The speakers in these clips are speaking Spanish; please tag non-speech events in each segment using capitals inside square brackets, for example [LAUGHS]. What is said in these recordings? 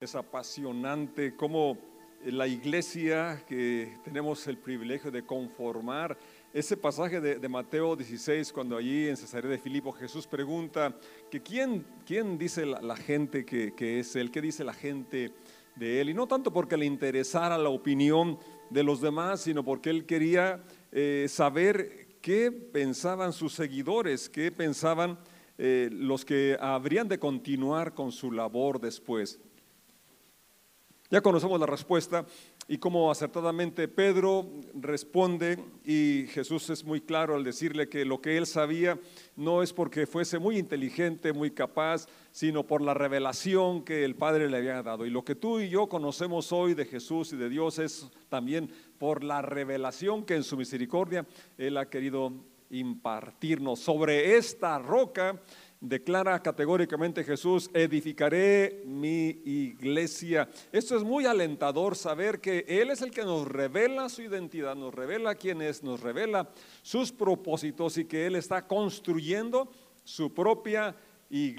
Es apasionante cómo la iglesia que tenemos el privilegio de conformar, ese pasaje de, Mateo 16, cuando allí en Cesarea de Filipo Jesús pregunta que quién, quién dice la, gente que, es él, qué dice la gente de él, y no tanto porque le interesara la opinión de los demás, sino porque él quería eh, saber qué pensaban sus seguidores, qué pensaban eh, los que habrían de continuar con su labor después. Ya conocemos la respuesta y cómo acertadamente Pedro responde y Jesús es muy claro al decirle que lo que él sabía no es porque fuese muy inteligente, muy capaz, sino por la revelación que el Padre le había dado. Y lo que tú y yo conocemos hoy de Jesús y de Dios es también por la revelación que en su misericordia Él ha querido impartirnos. Sobre esta roca declara categóricamente Jesús, edificaré mi iglesia. Esto es muy alentador saber que Él es el que nos revela su identidad, nos revela quién es, nos revela sus propósitos y que Él está construyendo su propia iglesia. Y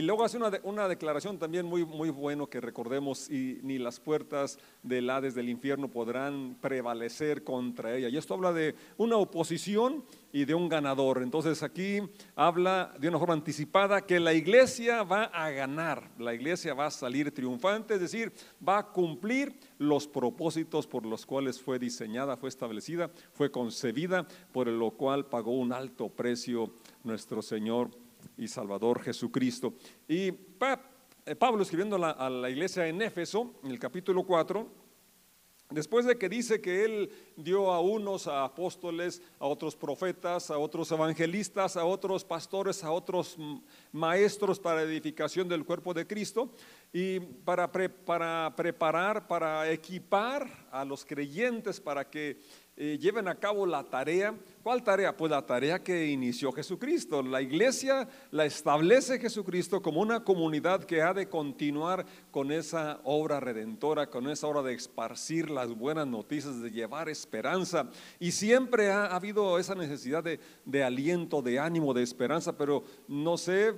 luego hace una, una, declaración también muy, muy bueno que recordemos, y ni las puertas del Hades del infierno podrán prevalecer contra ella. Y esto habla de una oposición y de un ganador. Entonces aquí habla de una forma anticipada que la iglesia va a ganar, la iglesia va a salir triunfante, es decir, va a cumplir los propósitos por los cuales fue diseñada, fue establecida, fue concebida, por lo cual pagó un alto precio nuestro Señor y Salvador Jesucristo. Y eh, Pablo escribiendo a la, iglesia en Éfeso, en el capítulo 4, Después de que dice que Él dio a unos a apóstoles, a otros profetas, a otros evangelistas, a otros pastores, a otros maestros para edificación del cuerpo de Cristo y para, para preparar, para equipar a los creyentes para que eh, lleven a cabo la tarea. ¿Cuál tarea? Pues la tarea que inició Jesucristo. La iglesia la establece Jesucristo como una comunidad que ha de continuar con esa obra redentora, con esa obra de esparcir las buenas noticias, de llevar esperanza. Y siempre ha, habido esa necesidad de, de aliento, de ánimo, de esperanza, pero no sé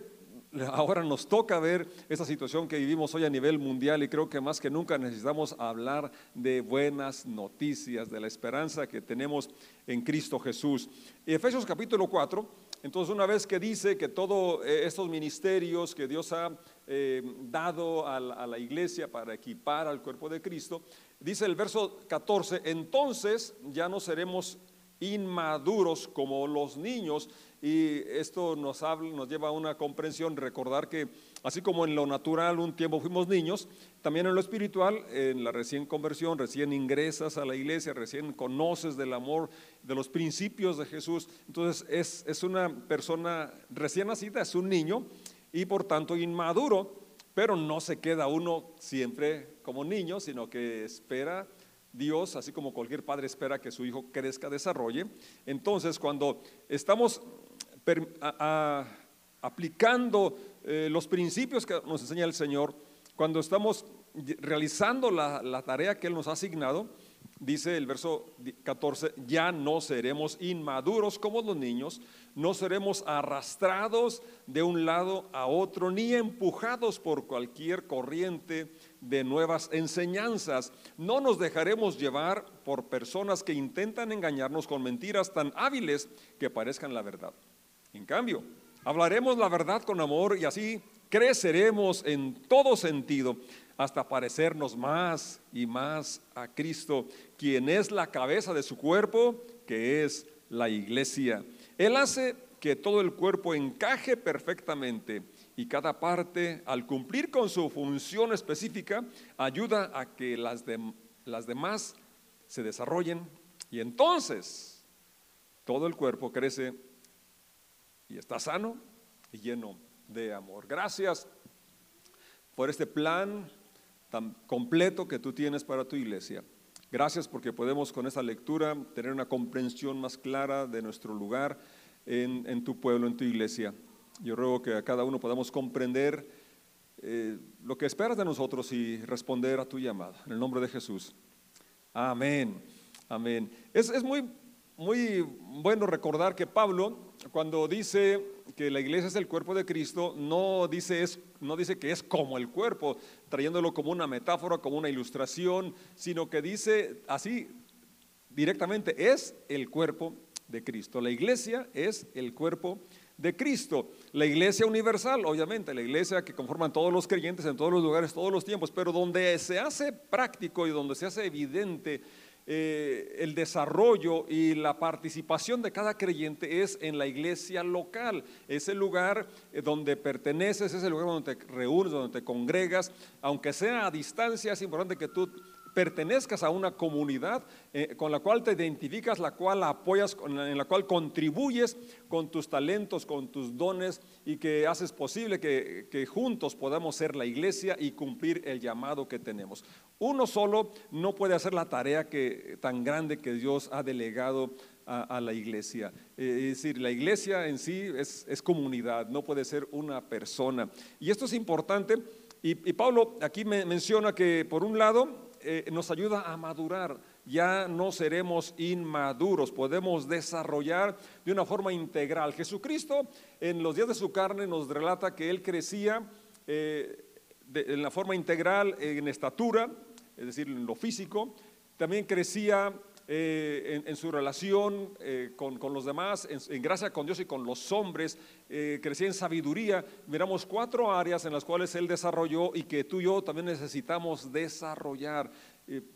ahora nos toca ver esta situación que vivimos hoy a nivel mundial y creo que más que nunca necesitamos hablar de buenas noticias, de la esperanza que tenemos en Cristo Jesús. Efesios capítulo 4, entonces una vez que dice que todos eh, estos ministerios que Dios ha eh, dado a la iglesia para equipar al cuerpo de Cristo, dice el verso 14, entonces ya no seremos inmaduros como los niños, y esto nos, habla, nos lleva a una comprensión, recordar que así como en lo natural un tiempo fuimos niños, también en lo espiritual, en la recién conversión, recién ingresas a la iglesia, recién conoces del amor, de los principios de Jesús. Entonces es, es una persona recién nacida, es un niño y por tanto inmaduro, pero no se queda uno siempre como niño, sino que espera Dios, así como cualquier padre espera que su hijo crezca, desarrolle. Entonces, cuando estamos aplicando eh, los principios que nos enseña el Señor, cuando estamos realizando la, la tarea que Él nos ha asignado, dice el verso 14, ya no seremos inmaduros como los niños, no seremos arrastrados de un lado a otro, ni empujados por cualquier corriente de nuevas enseñanzas. No nos dejaremos llevar por personas que intentan engañarnos con mentiras tan hábiles que parezcan la verdad. En cambio, hablaremos la verdad con amor y así creceremos en todo sentido hasta parecernos más y más a Cristo, quien es la cabeza de su cuerpo, que es la iglesia. Él hace que todo el cuerpo encaje perfectamente y cada parte, al cumplir con su función específica, ayuda a que las, demás se desarrollen y entonces todo el cuerpo crece y está sano y lleno de amor. Gracias por este plan tan completo que tú tienes para tu iglesia. Gracias porque podemos con esta lectura tener una comprensión más clara de nuestro lugar en, tu pueblo, en tu iglesia. Yo ruego que a cada uno podamos comprender eh, lo que esperas de nosotros y responder a tu llamada. En el nombre de Jesús. Amén. Amén. Es, es muy muy bueno recordar que Pablo, cuando dice que la iglesia es el cuerpo de Cristo, no dice, es, no dice que es como el cuerpo, trayéndolo como una metáfora, como una ilustración, sino que dice así directamente, es el cuerpo de Cristo. La iglesia es el cuerpo de Cristo. La iglesia universal, obviamente, la iglesia que conforman todos los creyentes en todos los lugares, todos los tiempos, pero donde se hace práctico y donde se hace evidente eh, el desarrollo y la participación de cada creyente es en la iglesia local. Es el lugar eh, donde perteneces, es el lugar donde te reúnes, donde te congregas. Aunque sea a distancia, es importante que tú pertenezcas a una comunidad eh, con la cual te identificas, la cual apoyas, en la cual contribuyes con tus talentos, con tus dones y que haces posible que, juntos podamos ser la iglesia y cumplir el llamado que tenemos. Uno solo no puede hacer la tarea que, tan grande que Dios ha delegado a, la iglesia. Eh, es decir, la iglesia en sí es, comunidad, no puede ser una persona. Y esto es importante. Y, y Pablo aquí me menciona que por un lado eh, nos ayuda a madurar. Ya no seremos inmaduros, podemos desarrollar de una forma integral. Jesucristo en los días de su carne nos relata que Él crecía eh, en la forma integral en estatura, es decir, en lo físico. También crecía eh, en, su relación con, los demás, en, gracia con Dios y con los hombres, crecía en sabiduría. Miramos cuatro áreas en las cuales Él desarrolló y que tú y yo también necesitamos desarrollar.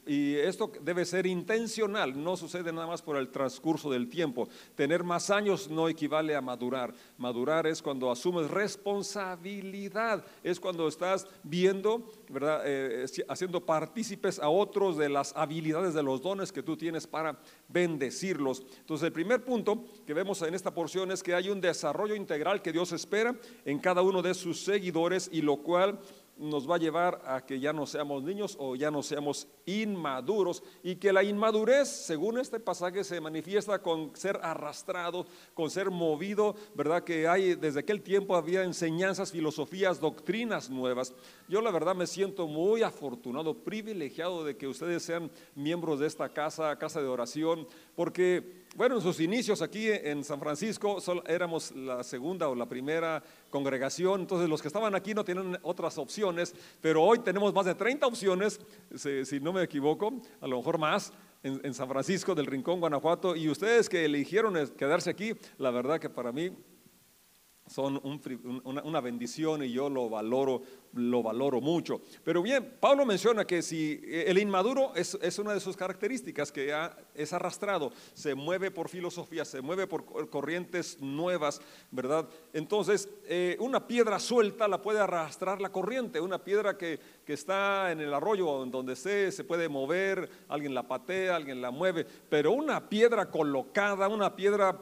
Y, esto debe ser intencional, no sucede nada más por el transcurso del tiempo. Tener más años no equivale a madurar. Madurar es cuando asumes responsabilidad, es cuando estás viendo, ¿verdad? Eh, haciendo partícipes a otros de las habilidades, de los dones que tú tienes para bendecirlos. Entonces, el primer punto que vemos en esta porción es que hay un desarrollo integral que Dios espera en cada uno de sus seguidores y lo cual nos va a llevar a que ya no seamos niños o ya no seamos inmaduros y que la inmadurez, según este pasaje, se manifiesta con ser arrastrado, con ser movido, ¿verdad? Que hay desde aquel tiempo había enseñanzas, filosofías, doctrinas nuevas. Yo la verdad me siento muy afortunado, privilegiado de que ustedes sean miembros de esta casa, casa de oración, porque bueno, en sus inicios aquí en San Francisco éramos la segunda o la primera congregación, entonces los que estaban aquí no tienen otras opciones, pero hoy tenemos más de 30 opciones, si, no me equivoco, a lo mejor más, en, San Francisco del Rincón, Guanajuato, y ustedes que eligieron quedarse aquí, la verdad que para mí son una, bendición y yo lo valoro, lo valoro mucho. Pero bien, Pablo menciona que si el inmaduro es, una de sus características, que es arrastrado, se mueve por filosofía, se mueve por corrientes nuevas, ¿verdad? Entonces, eh, una piedra suelta la puede arrastrar la corriente, una piedra que, está en el arroyo donde se, se puede mover, alguien la patea, alguien la mueve, pero una piedra colocada, una piedra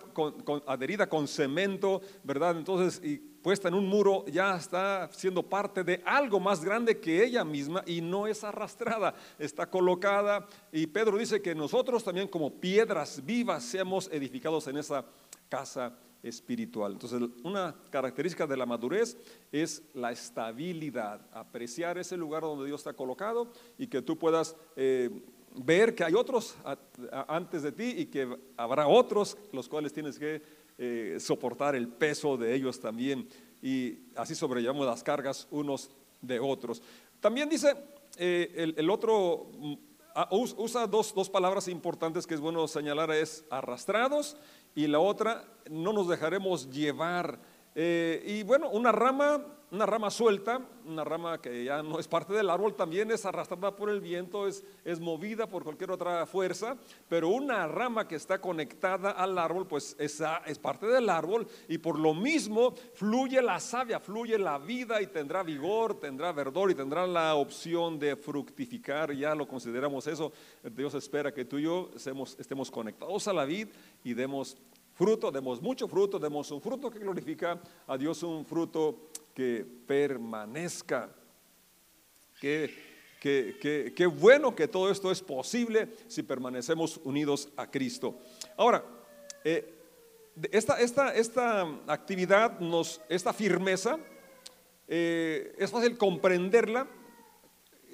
adherida con cemento, ¿verdad? Entonces, puesta en un muro, ya está siendo parte de algo más grande que ella misma y no es arrastrada, está colocada. Y Pedro dice que nosotros también como piedras vivas seamos edificados en esa casa espiritual. Entonces, una característica de la madurez es la estabilidad, apreciar ese lugar donde Dios está colocado y que tú puedas eh, ver que hay otros antes de ti y que habrá otros los cuales tienes que eh, soportar el peso de ellos también y así sobrellevamos las cargas unos de otros. También dice eh, el, otro, mm, ah, usa dos, dos palabras importantes que es bueno señalar, es arrastrados y la otra, no nos dejaremos llevar. Eh, y bueno, una rama una rama suelta, una rama que ya no es parte del árbol, también es arrastrada por el viento, es, es movida por cualquier otra fuerza, pero una rama que está conectada al árbol, pues esa es parte del árbol y por lo mismo fluye la savia, fluye la vida y tendrá vigor, tendrá verdor y tendrá la opción de fructificar, ya lo consideramos eso. Dios espera que tú y yo estemos, estemos conectados a la vid y demos fruto, demos mucho fruto, demos un fruto que glorifica a Dios, un fruto que permanezca. Qué, bueno que todo esto es posible si permanecemos unidos a Cristo. Ahora, eh, esta, esta, esta, actividad, nos, esta firmeza, eh, es fácil comprenderla.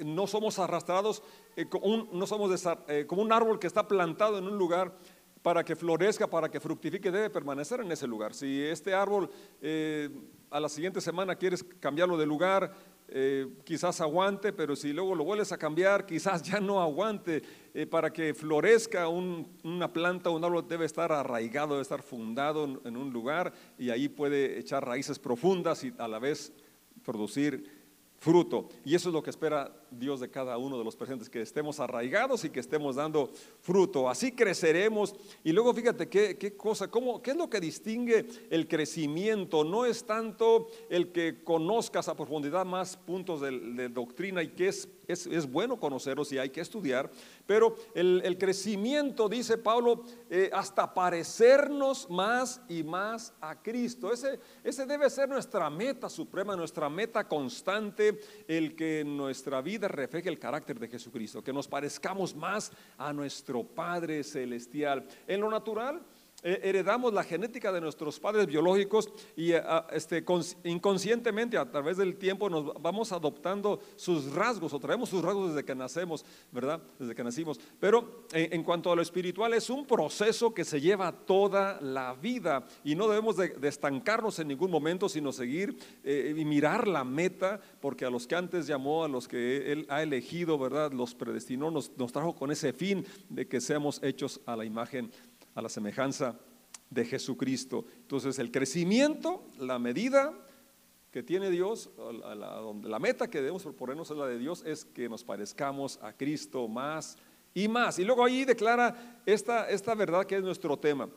No somos arrastrados, eh, no somos como un árbol que está plantado en un lugar para que florezca, para que fructifique, debe permanecer en ese lugar. Si este árbol eh, a la siguiente semana quieres cambiarlo de lugar, eh, quizás aguante, pero si luego lo vuelves a cambiar, quizás [LAUGHS] ya no aguante. Eh, para que florezca una planta, un árbol debe estar arraigado, debe estar fundado en un lugar y ahí puede echar raíces profundas y a la vez producir fruto. Y eso es lo que espera Dios de cada uno de los presentes, que estemos arraigados y que estemos dando fruto. Así creceremos. Y luego fíjate qué, qué cosa, cómo, qué es lo que distingue el crecimiento. No es tanto el que conozcas a profundidad más puntos de, doctrina y que es, es, bueno conocerlos y hay que estudiar, pero el, crecimiento, dice Pablo, eh, hasta parecernos más y más a Cristo. Ese, ese debe ser nuestra meta suprema, nuestra meta constante, el que nuestra vida refleje el carácter de Jesucristo, que nos parezcamos más a nuestro Padre Celestial. En lo natural, heredamos la genética de nuestros padres biológicos y eh, este, inconscientemente a través del tiempo nos vamos adoptando sus rasgos o traemos sus rasgos desde que nacemos, ¿verdad? Desde que nacimos. Pero eh, en cuanto a lo espiritual es un proceso que se lleva toda la vida y no debemos de, estancarnos en ningún momento, sino seguir y mirar la meta, porque a los que antes llamó, a los que Él ha elegido, ¿verdad? Los predestinó, nos, nos trajo con ese fin de que seamos hechos a la imagen a la semejanza de Jesucristo. Entonces el crecimiento, la medida que tiene Dios, la, meta que debemos proponernos es la de Dios, es que nos parezcamos a Cristo más y más. Y luego ahí declara esta, esta verdad que es nuestro tema.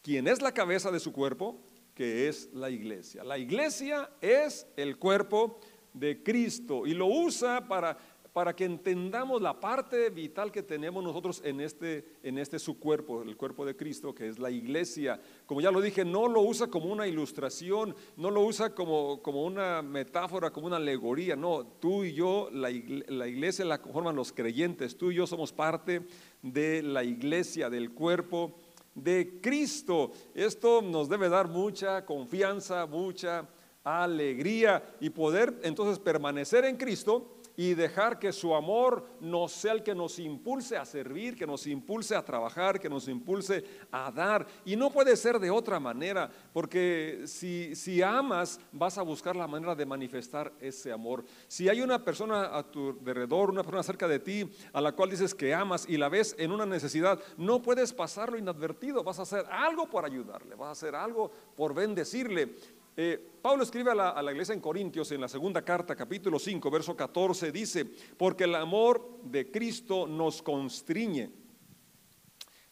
Quien es la cabeza de su cuerpo, que es la iglesia. La iglesia es el cuerpo de Cristo y lo usa para para que entendamos la parte vital que tenemos nosotros en este, en este su cuerpo, el cuerpo de Cristo, que es la iglesia. Como ya lo dije, no lo usa como una ilustración, no lo usa como, como una metáfora, como una alegoría. No, tú y yo, la, la iglesia la conforman los creyentes, tú y yo somos parte de la iglesia, del cuerpo de Cristo. Esto nos debe dar mucha confianza, mucha alegría y poder entonces permanecer en Cristo y dejar que su amor no sea el que nos impulse a servir, que nos impulse a trabajar, que nos impulse a dar. Y no puede ser de otra manera, porque si, si amas, vas a buscar la manera de manifestar ese amor. Si hay una persona a tu alrededor, una persona cerca de ti, a la cual dices que amas y la ves en una necesidad, no puedes pasarlo inadvertido, vas a hacer algo por ayudarle, vas a hacer algo por bendecirle. Eh, Pablo escribe a la, iglesia en Corintios en la segunda carta, capítulo 5, verso 14, dice, porque el amor de Cristo nos constriñe.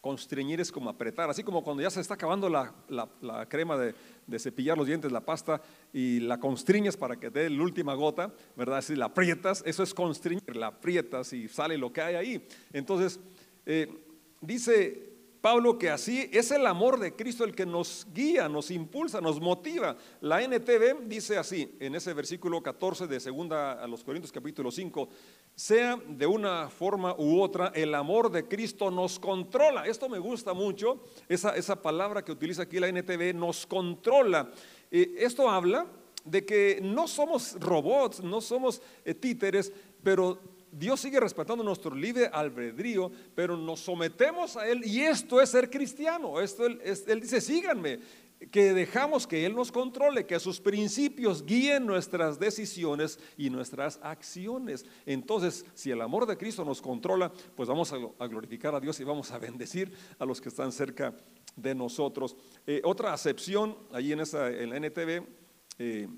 Constriñir es como apretar, así como cuando ya se está acabando la, crema de, cepillar los dientes, la pasta, y la constriñes para que dé la última gota, ¿verdad? Si la aprietas, eso es constriñir, la aprietas y sale lo que hay ahí. Entonces, eh, dice Pablo que así es el amor de Cristo el que nos guía, nos impulsa, nos motiva. La NTV dice así, en ese versículo 14 de segunda a los Corintios capítulo 5, sea de una forma u otra, el amor de Cristo nos controla. Esto me gusta mucho, esa, esa palabra que utiliza aquí la NTV, nos controla. Eh, esto habla de que no somos robots, no somos eh, títeres, pero Dios sigue respetando nuestro libre albedrío, pero nos sometemos a Él y esto es ser cristiano. Esto, él, él dice, síganme, que dejamos que Él nos controle, que sus principios guíen nuestras decisiones y nuestras acciones. Entonces, si el amor de Cristo nos controla, pues vamos a, glorificar a Dios y vamos a bendecir a los que están cerca de nosotros. Eh, otra acepción, ahí en, esa, en la NTV, eh,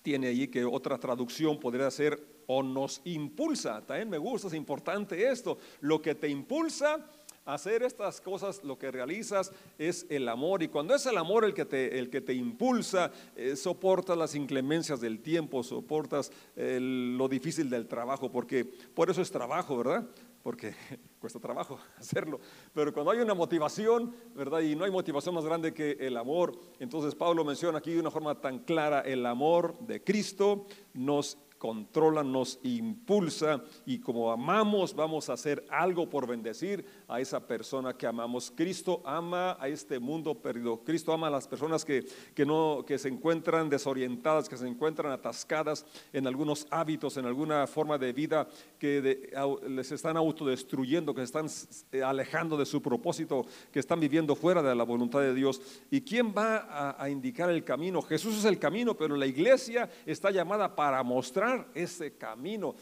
tiene allí que otra traducción podría ser o nos impulsa. También me gusta, es importante esto. Lo que te impulsa a hacer estas cosas, lo que realizas es el amor. Y cuando es el amor el que te, el que te impulsa, eh, soportas las inclemencias del tiempo, soportas lo difícil del trabajo, porque por eso es trabajo, ¿verdad? porque [LAUGHS] cuesta trabajo [LAUGHS] hacerlo. Pero cuando hay una motivación, ¿verdad? Y no hay motivación más grande que el amor, entonces Pablo menciona aquí de una forma tan clara, el amor de Cristo nos controla, nos impulsa y como amamos vamos a hacer algo por bendecir a esa persona que amamos. Cristo ama a este mundo perdido. Cristo ama a las personas que, que, no, que se encuentran desorientadas, que se encuentran atascadas en algunos hábitos, en alguna forma de vida que les están autodestruyendo, que se están eh, alejando de su propósito, que están viviendo fuera de la voluntad de Dios. ¿Y quién va a, a indicar el camino? Jesús es el camino, pero la iglesia está llamada para mostrar ese camino.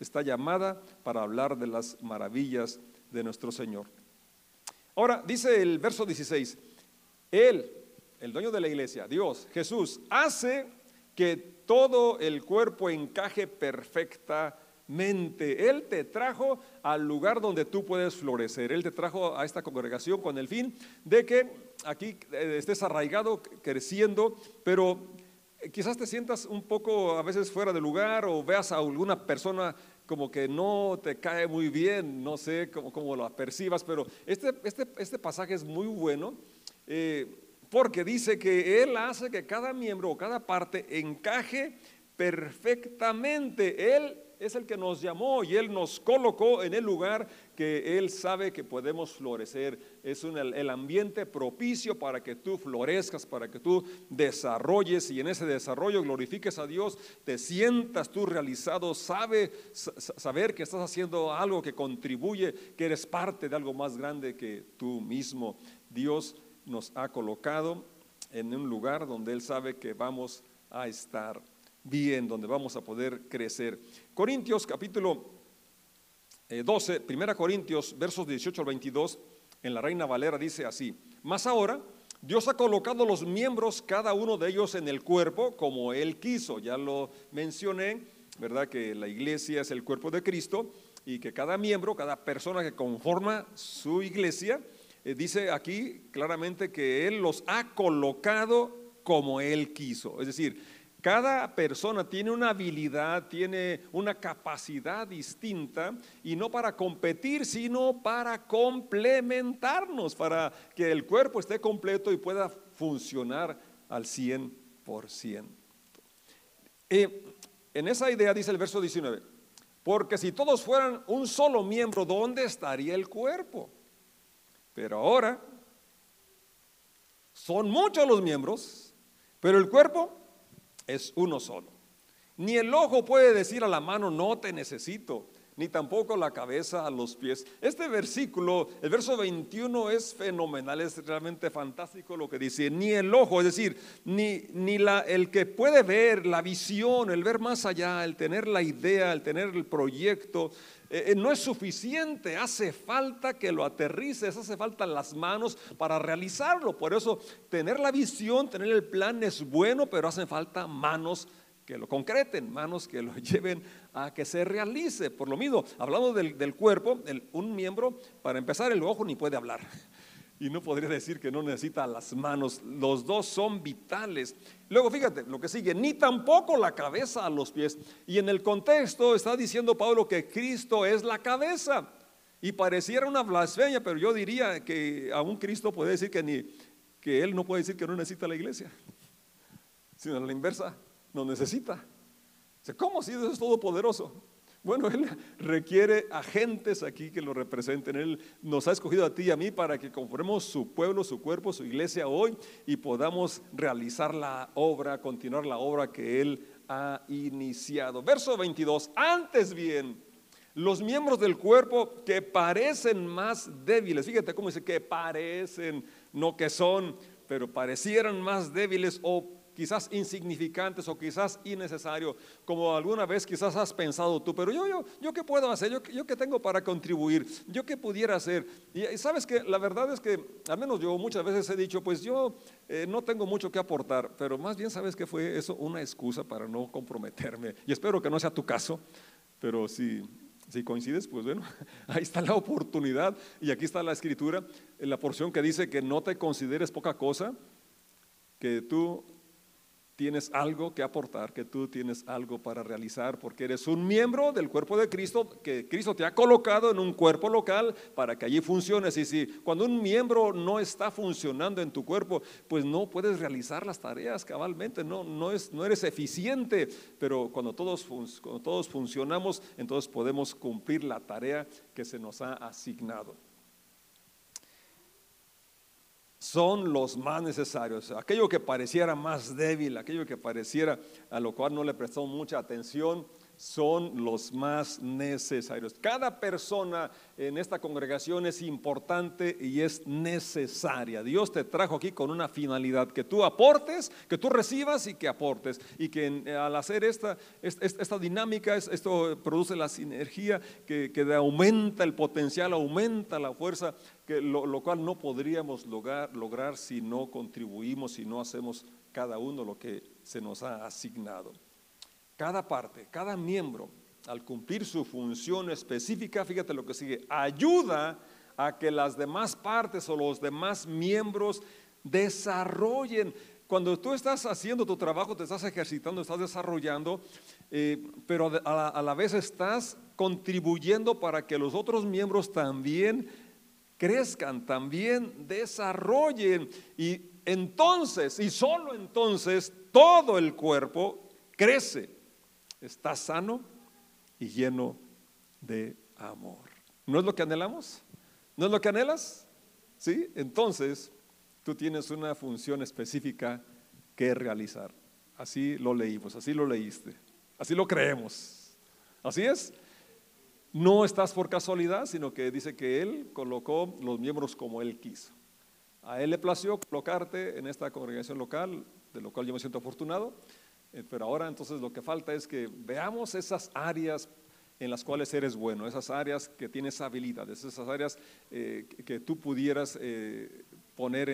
Está llamada para hablar de las maravillas de nuestro Señor. Ahora, dice el verso 16, Él, el dueño de la iglesia, Dios, Jesús, hace que todo el cuerpo encaje perfectamente. Él te trajo al lugar donde tú puedes florecer. Él te trajo a esta congregación con el fin de que aquí eh, estés arraigado, creciendo, pero quizás te sientas un poco a veces fuera de lugar o veas a alguna persona como que no te cae muy bien, no sé cómo, cómo lo percibas, pero este, este, este pasaje es muy bueno eh, porque dice que Él hace que cada miembro o cada parte encaje perfectamente. Él es el que nos llamó y Él nos colocó en el lugar que Él sabe que podemos florecer. Es el ambiente propicio para que tú florezcas, para que tú desarrolles y en ese desarrollo glorifiques a Dios, te sientas tú realizado, sabe, saber que estás haciendo algo que contribuye, que eres parte de algo más grande que tú mismo. Dios nos ha colocado en un lugar donde Él sabe que vamos a estar bien, donde vamos a poder crecer. Corintios capítulo 12, eh, Primera Corintios, versos 18 al 22, en la Reina Valera dice así, más ahora Dios ha colocado los miembros, cada uno de ellos en el cuerpo, como Él quiso. Ya lo mencioné, ¿verdad? Que la iglesia es el cuerpo de Cristo y que cada miembro, cada persona que conforma su iglesia, eh, dice aquí claramente que Él los ha colocado como Él quiso. Es decir, cada persona tiene una habilidad, tiene una capacidad distinta y no para competir, sino para complementarnos, para que el cuerpo esté completo y pueda funcionar al 100%. Y en esa idea dice el verso 19, porque si todos fueran un solo miembro, ¿dónde estaría el cuerpo? Pero ahora son muchos los miembros, pero el cuerpo es uno solo. Ni el ojo puede decir a la mano, no te necesito, ni tampoco la cabeza a los pies. Este versículo, el verso 21 es fenomenal, es realmente fantástico lo que dice. Ni el ojo, es decir, ni, ni la, el que puede ver, la visión, el ver más allá, el tener la idea, el tener el proyecto, eh, eh, no es suficiente, hace falta que lo aterrices, hace falta las manos para realizarlo. Por eso tener la visión, tener el plan es bueno, pero hacen falta manos que lo concreten, manos que lo [LAUGHS] lleven a que se realice. Por lo mismo, hablando del, cuerpo, un miembro, para empezar, el ojo ni puede hablar. Y no podría decir que no necesita las manos. Los dos son vitales. Luego fíjate lo que sigue, ni tampoco la cabeza a los pies. Y en el contexto está diciendo Pablo que Cristo es la cabeza. Y pareciera una blasfemia, pero yo diría que a un Cristo puede decir que, ni, que él no puede decir que no necesita la iglesia, sino a la inversa no necesita. ¿Cómo si Dios es todopoderoso? Bueno, Él [LAUGHS] requiere agentes aquí que lo representen. Él nos ha escogido a ti y a mí para que conformemos su pueblo, su cuerpo, su iglesia hoy y podamos realizar la obra, continuar la obra que Él ha iniciado. Verso 22. Antes bien, los miembros del cuerpo que parecen más débiles, fíjate cómo dice que parecen, no que son, pero parecieran más débiles o quizás insignificantes o quizás innecesarios, como alguna vez quizás has pensado tú, pero yo, yo, yo qué puedo hacer, yo, yo qué tengo para contribuir, yo qué pudiera hacer. Y, sabes que la verdad es que, al menos yo muchas veces he dicho, pues yo eh, no tengo mucho que aportar, pero más bien sabes que fue eso una excusa para no comprometerme. Y espero que no sea tu caso, pero si, si coincides, pues bueno, [LAUGHS] ahí está la oportunidad y aquí está la escritura, la porción que dice que no te consideres poca cosa, que tú tienes algo que aportar, que tú tienes algo para realizar, porque eres un miembro del cuerpo de Cristo, que Cristo te ha colocado en un cuerpo local para que allí funciones. Y si cuando un miembro no está funcionando en tu cuerpo, pues no puedes realizar las tareas cabalmente, no, no, es, no eres eficiente, pero cuando todos, cuando todos funcionamos, entonces podemos cumplir la tarea que se nos ha asignado son los más necesarios. Aquello que pareciera más débil, aquello que pareciera a lo cual no le prestó mucha atención, son los más necesarios. Cada persona en esta congregación es importante y es necesaria. Dios te trajo aquí con una finalidad, que tú aportes, que tú recibas y que aportes. Y que al hacer esta, esta, dinámica, esto produce la sinergia que, que, aumenta el potencial, aumenta la fuerza, que lo, cual no podríamos lograr, lograr si no contribuimos, si no hacemos cada uno lo que se nos ha asignado. Cada parte, cada miembro, al cumplir su función específica, fíjate lo que sigue, ayuda a que las demás partes o los demás miembros desarrollen. Cuando tú estás haciendo tu trabajo, te estás ejercitando, estás desarrollando, eh, pero a la vez estás contribuyendo para que los otros miembros también crezcan, también desarrollen. Y entonces, y solo entonces, todo el cuerpo crece está sano y lleno de amor. ¿No es lo que anhelamos? ¿No es lo que anhelas? ¿Sí? Entonces, tú tienes una función específica que realizar. Así lo leímos, así lo leíste, así lo creemos. Así es. No estás por casualidad, sino que dice que Él colocó los miembros como Él quiso. A Él le plació colocarte en esta congregación local, de lo cual yo me siento afortunado. Eh, pero ahora entonces lo que falta es que veamos esas áreas en las cuales eres bueno, esas áreas que tienes habilidades, esas áreas eh, que tú pudieras eh, poner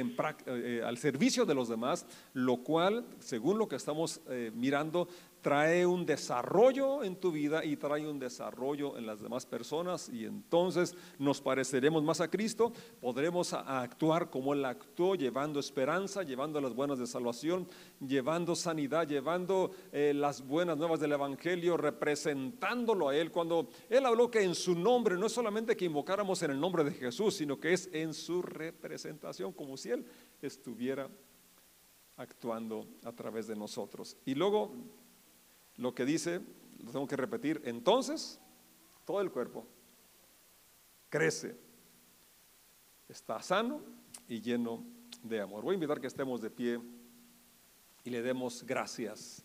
al servicio de los demás, lo cual, según lo que estamos mirando, trae un desarrollo en tu vida y trae un desarrollo en las demás personas y entonces nos pareceremos más a Cristo, podremos actuar como Él actuó, llevando esperanza, llevando las buenas de salvación, llevando sanidad, llevando eh, las buenas nuevas del Evangelio, representándolo a Él. Cuando Él habló que en su nombre, no es solamente que invocáramos en el nombre de Jesús, sino que es en su representación, como si Él estuviera actuando a través de nosotros. Y luego lo que dice, lo tengo que repetir, entonces todo el cuerpo crece, está sano y lleno de amor. Voy a invitar que estemos de pie y le demos gracias.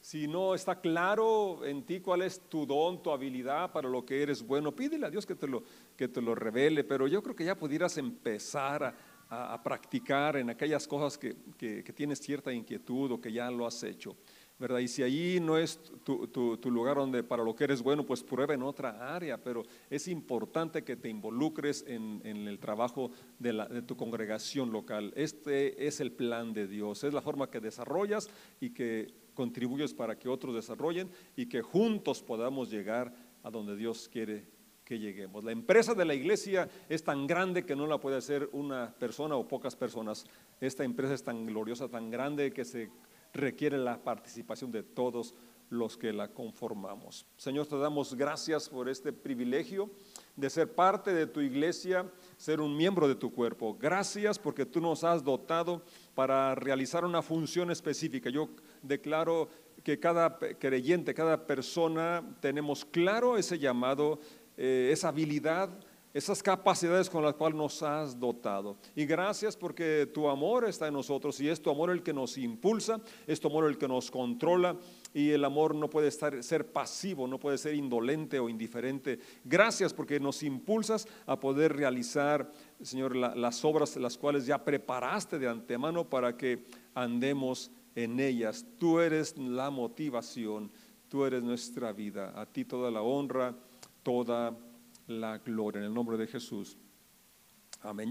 Si no está claro en ti cuál es tu don, tu habilidad para lo que eres bueno, pídele a Dios que te lo, que te lo revele, pero yo creo que ya pudieras empezar a, practicar en aquellas cosas que, que tienes cierta inquietud o que ya lo has hecho. ¿Verdad? Y si allí no es tu, lugar donde para lo que eres bueno, pues prueba en otra área, pero es importante que te involucres en, el trabajo de, de, tu congregación local. Este es el plan de Dios, es la forma que desarrollas y que contribuyes para que otros desarrollen y que juntos podamos llegar a donde Dios quiere que lleguemos. La empresa de la iglesia es tan grande que no la puede hacer una persona o pocas personas. Esta empresa es tan gloriosa, tan grande que se requiere la participación de todos los que la conformamos. Señor, te damos gracias por este privilegio de ser parte de tu iglesia, ser un miembro de tu cuerpo. Gracias porque tú nos has dotado para realizar una función específica. Yo declaro que cada creyente, cada persona, tenemos claro ese llamado, eh, esa habilidad esas capacidades con las cuales nos has dotado. Y gracias porque tu amor está en nosotros y es tu amor el que nos impulsa, es tu amor el que nos controla y el amor no puede estar, ser pasivo, no puede ser indolente o indiferente. Gracias porque nos impulsas a poder realizar, Señor, las obras las cuales ya preparaste de antemano para que andemos en ellas. Tú eres la motivación, tú eres nuestra vida. A ti toda la honra, toda la gloria. En el nombre de Jesús. Amén.